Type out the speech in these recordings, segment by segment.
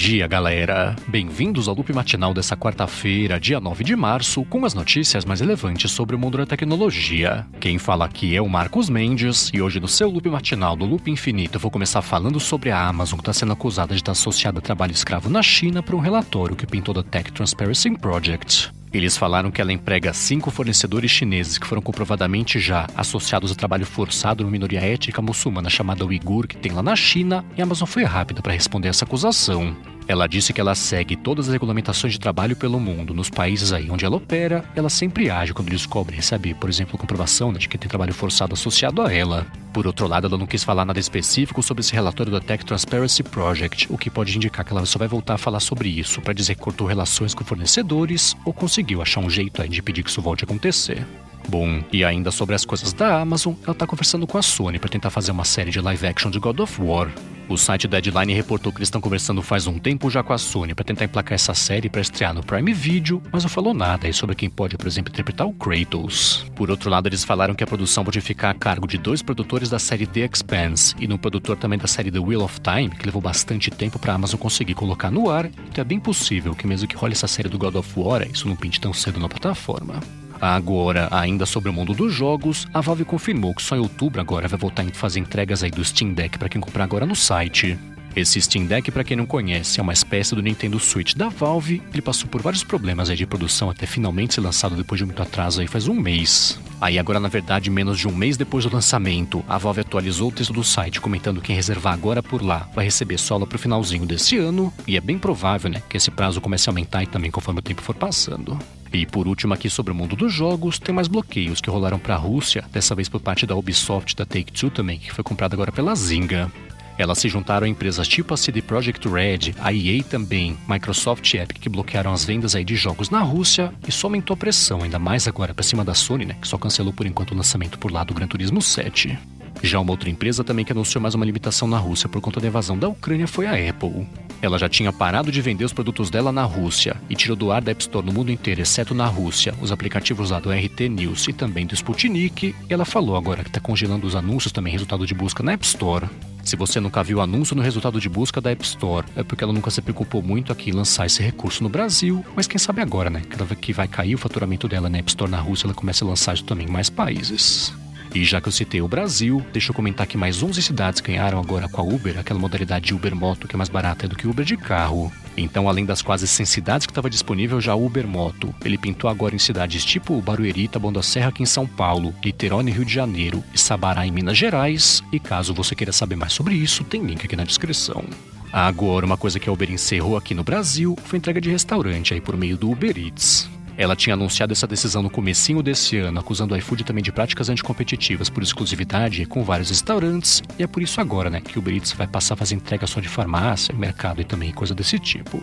dia, galera! Bem-vindos ao loop matinal dessa quarta-feira, dia 9 de março, com as notícias mais relevantes sobre o mundo da tecnologia. Quem fala aqui é o Marcos Mendes, e hoje no seu loop matinal do Loop Infinito eu vou começar falando sobre a Amazon que está sendo acusada de estar associada a trabalho escravo na China por um relatório que pintou da Tech Transparency Project. Eles falaram que ela emprega cinco fornecedores chineses que foram comprovadamente já associados a trabalho forçado numa minoria étnica muçulmana chamada Uigur, que tem lá na China, e a Amazon foi rápida para responder essa acusação. Ela disse que ela segue todas as regulamentações de trabalho pelo mundo, nos países aí onde ela opera, ela sempre age quando descobre receber, por exemplo, comprovação né, de que tem trabalho forçado associado a ela. Por outro lado, ela não quis falar nada específico sobre esse relatório da Tech Transparency Project, o que pode indicar que ela só vai voltar a falar sobre isso para dizer que cortou relações com fornecedores ou conseguiu achar um jeito aí de impedir que isso volte a acontecer. Bom, e ainda sobre as coisas da Amazon, ela tá conversando com a Sony para tentar fazer uma série de live action de God of War. O site Deadline reportou que eles estão conversando faz um tempo já com a Sony para tentar emplacar essa série para estrear no Prime Video, mas não falou nada aí sobre quem pode, por exemplo, interpretar o Kratos. Por outro lado, eles falaram que a produção pode ficar a cargo de dois produtores da série The Expanse e no produtor também da série The Wheel of Time, que levou bastante tempo para a Amazon conseguir colocar no ar, então é bem possível que mesmo que role essa série do God of War, isso não pinte tão cedo na plataforma. Agora, ainda sobre o mundo dos jogos, a Valve confirmou que só em outubro agora vai voltar a fazer entregas aí do Steam Deck para quem comprar agora no site. Esse Steam Deck, para quem não conhece, é uma espécie do Nintendo Switch da Valve. Ele passou por vários problemas aí de produção até finalmente ser lançado depois de muito atraso aí faz um mês. Aí agora, na verdade, menos de um mês depois do lançamento, a Valve atualizou o texto do site comentando que quem reservar agora por lá vai receber solo pro finalzinho desse ano, e é bem provável, né, que esse prazo comece a aumentar e também conforme o tempo for passando. E por último aqui sobre o mundo dos jogos, tem mais bloqueios que rolaram para a Rússia, dessa vez por parte da Ubisoft da Take-Two também, que foi comprada agora pela Zynga. Elas se juntaram a empresas tipo a CD Projekt Red, a EA também, Microsoft e Epic que bloquearam as vendas aí de jogos na Rússia e só aumentou a pressão, ainda mais agora para cima da Sony, né, que só cancelou por enquanto o lançamento por lá do Gran Turismo 7. Já uma outra empresa também que anunciou mais uma limitação na Rússia por conta da invasão da Ucrânia foi a Apple. Ela já tinha parado de vender os produtos dela na Rússia e tirou do ar da App Store no mundo inteiro, exceto na Rússia, os aplicativos lá do RT News e também do Sputnik. Ela falou agora que está congelando os anúncios também, resultado de busca na App Store. Se você nunca viu anúncio no resultado de busca da App Store, é porque ela nunca se preocupou muito aqui em lançar esse recurso no Brasil, mas quem sabe agora, né? Que vai cair o faturamento dela na App Store na Rússia, ela começa a lançar isso também em mais países. E já que eu citei o Brasil, deixa eu comentar que mais 11 cidades ganharam agora com a Uber, aquela modalidade de Uber Moto que é mais barata do que Uber de carro. Então, além das quase 100 cidades que estava disponível já o Uber Moto, ele pintou agora em cidades tipo Barueri, Taboão da Serra aqui em São Paulo, Niterói no Rio de Janeiro e Sabará em Minas Gerais. E caso você queira saber mais sobre isso, tem link aqui na descrição. Agora, uma coisa que a Uber encerrou aqui no Brasil foi entrega de restaurante aí por meio do Uber Eats. Ela tinha anunciado essa decisão no comecinho desse ano, acusando o iFood também de práticas anticompetitivas por exclusividade com vários restaurantes, e é por isso agora, né, que o Uber Eats vai passar a fazer entrega só de farmácia, mercado e também coisa desse tipo.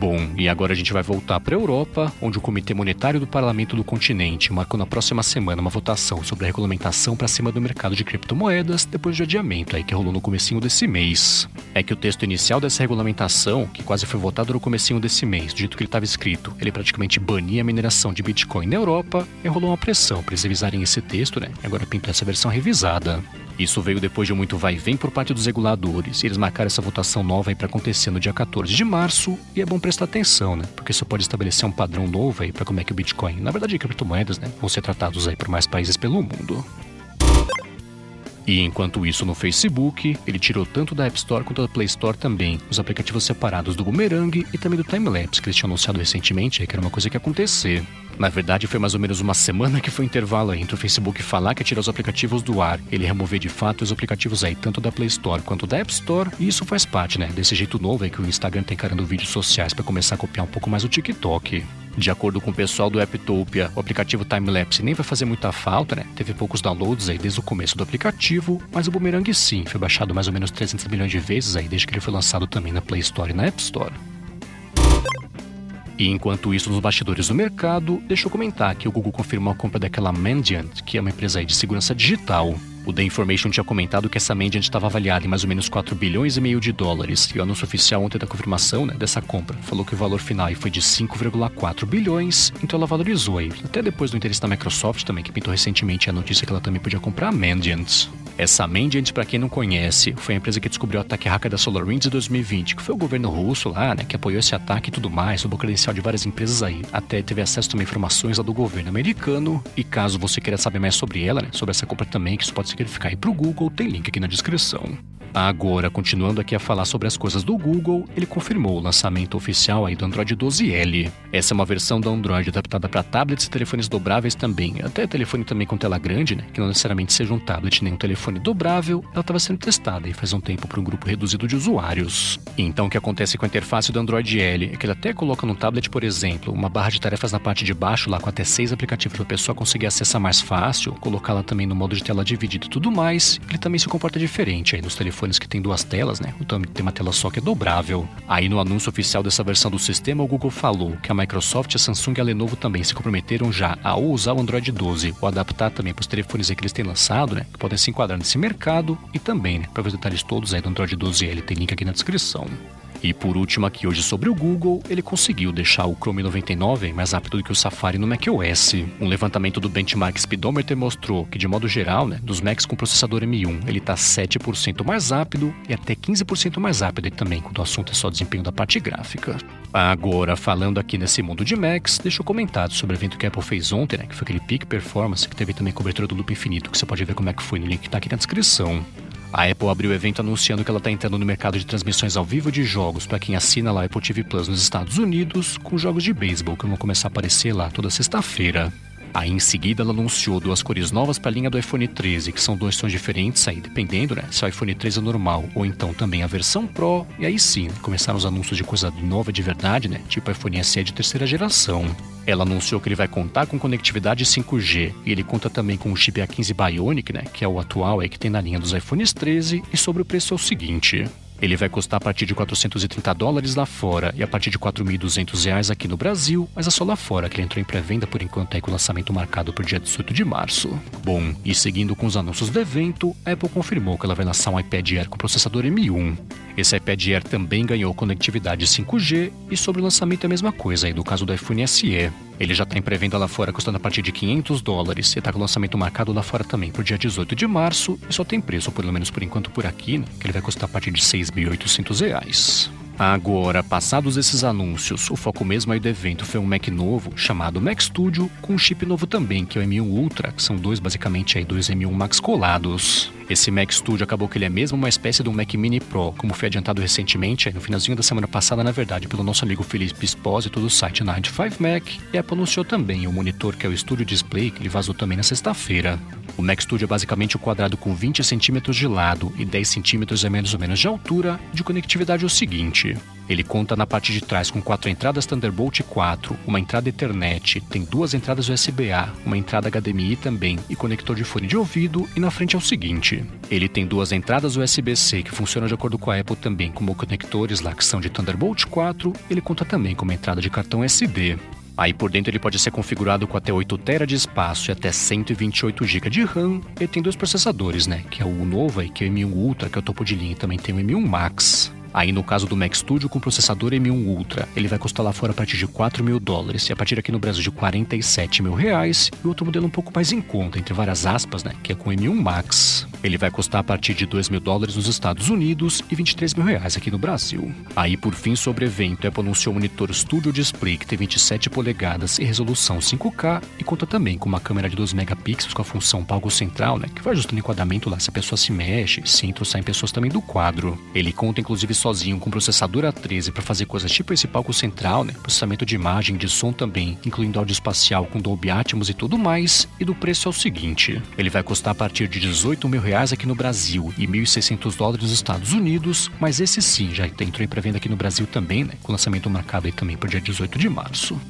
Bom, e agora a gente vai voltar para a Europa, onde o Comitê Monetário do Parlamento do continente marcou na próxima semana uma votação sobre a regulamentação para cima do mercado de criptomoedas, depois de adiamento aí que rolou no comecinho desse mês. É que o texto inicial dessa regulamentação, que quase foi votado no comecinho desse mês, do jeito que ele estava escrito, ele praticamente bania a mineração de Bitcoin na Europa, e rolou uma pressão para eles revisarem esse texto, né? E agora pintou essa versão revisada. Isso veio depois de muito vai e vem por parte dos reguladores. E eles marcaram essa votação nova para acontecer no dia 14 de março. E é bom prestar atenção, né? Porque isso pode estabelecer um padrão novo aí para como é que o Bitcoin, na verdade, criptomoedas, né, vão ser tratados aí por mais países pelo mundo. E enquanto isso no Facebook, ele tirou tanto da App Store quanto da Play Store também os aplicativos separados do Boomerang e também do Timelapse, que eles tinham anunciado recentemente, que era uma coisa que ia acontecer. Na verdade, foi mais ou menos uma semana que foi o intervalo entre o Facebook falar que ia tirar os aplicativos do ar, ele remover de fato os aplicativos aí, tanto da Play Store quanto da App Store, e isso faz parte, né, desse jeito novo aí que o Instagram tá encarando vídeos sociais para começar a copiar um pouco mais o TikTok. De acordo com o pessoal do Apptopia, o aplicativo Timelapse nem vai fazer muita falta, né? Teve poucos downloads aí desde o começo do aplicativo, mas o Boomerang sim, foi baixado mais ou menos 300 milhões de vezes aí desde que ele foi lançado também na Play Store e na App Store. E enquanto isso, nos bastidores do mercado, deixa eu comentar que o Google confirmou a compra daquela Mandiant, que é uma empresa de segurança digital. O The Information tinha comentado que essa Mandiant estava avaliada em mais ou menos 4 bilhões e meio de dólares, e o anúncio oficial ontem da confirmação né, dessa compra falou que o valor final foi de 5,4 bilhões, então ela valorizou aí. Até depois do interesse da Microsoft também, que pintou recentemente a notícia que ela também podia comprar a Mandiant. Essa Mandiant, para quem não conhece, foi a empresa que descobriu o ataque hacker da SolarWinds em 2020, que foi o governo russo lá, né, que apoiou esse ataque e tudo mais, sob o credencial de várias empresas aí. Até teve acesso também a informações lá do governo americano. E caso você queira saber mais sobre ela, né, sobre essa compra também, que isso pode significar aí pro Google, tem link aqui na descrição. Agora, continuando aqui a falar sobre as coisas do Google, ele confirmou o lançamento oficial aí do Android 12L. Essa é uma versão do Android adaptada para tablets e telefones dobráveis também, até telefone também com tela grande, né, que não necessariamente seja um tablet nem um telefone dobrável, ela estava sendo testada e faz um tempo para um grupo reduzido de usuários. Então, o que acontece com a interface do Android L é que ele até coloca no tablet, por exemplo, uma barra de tarefas na parte de baixo, lá com até seis aplicativos para a pessoa conseguir acessar mais fácil, colocá-la também no modo de tela dividida e tudo mais. Ele também se comporta diferente aí nos telefones que tem duas telas, né? Então tem uma tela só que é dobrável. Aí no anúncio oficial dessa versão do sistema, o Google falou que a Microsoft, a Samsung e a Lenovo também se comprometeram já a usar o Android 12 ou adaptar também para os telefones que eles têm lançado, né? Que podem se enquadrar nesse mercado e também, né? Para ver os detalhes todos aí do Android 12L, tem link aqui na descrição. E por último aqui hoje sobre o Google, ele conseguiu deixar o Chrome 99 mais rápido do que o Safari no macOS. Um levantamento do Benchmark Speedometer mostrou que de modo geral, né, dos Macs com processador M1, ele está 7% mais rápido e até 15% mais rápido também quando o assunto é só desempenho da parte gráfica. Agora, falando aqui nesse mundo de Macs, deixa eu comentar sobre o evento que a Apple fez ontem, né, que foi aquele Peak Performance, que teve também cobertura do Loop Infinito, que você pode ver como é que foi no link que está aqui na descrição. A Apple abriu o evento anunciando que ela está entrando no mercado de transmissões ao vivo de jogos para quem assina lá Apple TV Plus nos Estados Unidos, com jogos de beisebol que vão começar a aparecer lá toda sexta-feira. Aí em seguida ela anunciou duas cores novas para a linha do iPhone 13, que são dois tons diferentes aí, dependendo, né, se o iPhone 13 é normal ou então também a versão Pro. E aí sim, começaram os anúncios de coisa nova de verdade, né, tipo iPhone SE de terceira geração. Ela anunciou que ele vai contar com conectividade 5G e ele conta também com o chip A15 Bionic, né, que é o atual aí que tem na linha dos iPhones 13. E sobre o preço é o seguinte: ele vai custar a partir de 430 dólares lá fora e a partir de 4.200 reais aqui no Brasil, mas é só lá fora que ele entrou em pré-venda por enquanto aí com o lançamento marcado para o dia 18 de março. Bom, e seguindo com os anúncios do evento, a Apple confirmou que ela vai lançar um iPad Air com processador M1. Esse iPad Air também ganhou conectividade 5G e sobre o lançamento é a mesma coisa aí do caso do iPhone SE. Ele já está em pré-venda lá fora custando a partir de 500 dólares e está com lançamento marcado lá fora também para o dia 18 de março e só tem preço, pelo menos por enquanto por aqui, né, que ele vai custar a partir de 6.800 reais. Agora, passados esses anúncios, o foco mesmo aí do evento foi um Mac novo, chamado Mac Studio, com um chip novo também, que é o M1 Ultra, que são dois basicamente aí dois M1 Max colados. Esse Mac Studio acabou que ele é mesmo uma espécie de um Mac Mini Pro, como foi adiantado recentemente, no finalzinho da semana passada, na verdade, pelo nosso amigo Felipe Espósito do site 95Mac, e a Apple anunciou também o monitor que é o Studio Display, que ele vazou também na sexta-feira. O Mac Studio é basicamente um quadrado com 20 centímetros de lado e 10 centímetros é menos ou menos de altura. De conectividade é o seguinte: ele conta na parte de trás com quatro entradas Thunderbolt 4, uma entrada Ethernet, tem duas entradas USB-A, uma entrada HDMI também e conector de fone de ouvido. E na frente é o seguinte: ele tem duas entradas USB-C que funcionam de acordo com a Apple também como conectores lá que são de Thunderbolt 4. Ele conta também com uma entrada de cartão SD. Aí por dentro ele pode ser configurado com até 8 TB de espaço e até 128 GB de RAM. Ele tem dois processadores, né? Que é o novo aí, que é o M1 Ultra, que é o topo de linha, e também tem o M1 Max. Aí no caso do Mac Studio com processador M1 Ultra, ele vai custar lá fora a partir de 4 mil dólares e a partir aqui no Brasil de 47 mil reais. E outro modelo um pouco mais em conta, entre várias aspas, né? Que é com M1 Max. Ele vai custar a partir de 2 mil dólares nos Estados Unidos e 23 mil reais aqui no Brasil. Aí por fim sobre o evento, Apple anunciou o monitor Studio Display que tem 27 polegadas e resolução 5K e conta também com uma câmera de 12 megapixels com a função palco central, né? Que vai ajustando o enquadramento lá se a pessoa se mexe, se entra ou saem pessoas também do quadro. Ele conta inclusive sozinho com processador A13 para fazer coisas tipo esse palco central, né? processamento de imagem, de som também, incluindo áudio espacial com Dolby Atmos e tudo mais. E do preço é o seguinte: ele vai custar a partir de 18 mil reais aqui no Brasil e 1.600 dólares nos Estados Unidos, mas esse sim já entrou em pré-venda aqui no Brasil também, né? com lançamento marcado aí também para o dia 18 de março.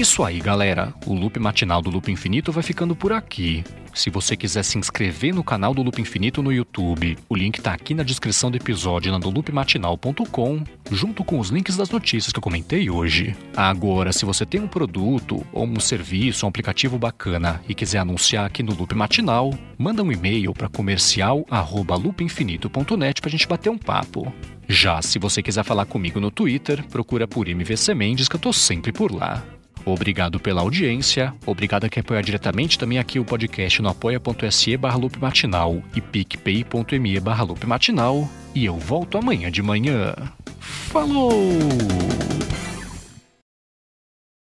Isso aí, galera. O loop matinal do Loop Infinito vai ficando por aqui. Se você quiser se inscrever no canal do Loop Infinito no YouTube, o link tá aqui na descrição do episódio no loopmatinal.com, junto com os links das notícias que eu comentei hoje. Agora, se você tem um produto ou um serviço, um aplicativo bacana e quiser anunciar aqui no Loop Matinal, manda um e-mail para comercial@loopinfinito.net pra gente bater um papo. Já se você quiser falar comigo no Twitter, procura por MVC Mendes que eu tô sempre por lá. Obrigado pela audiência, obrigado a quem apoia diretamente também aqui o podcast no apoia.se barra matinal e picpay.me barra matinal. E eu volto amanhã de manhã. Falou!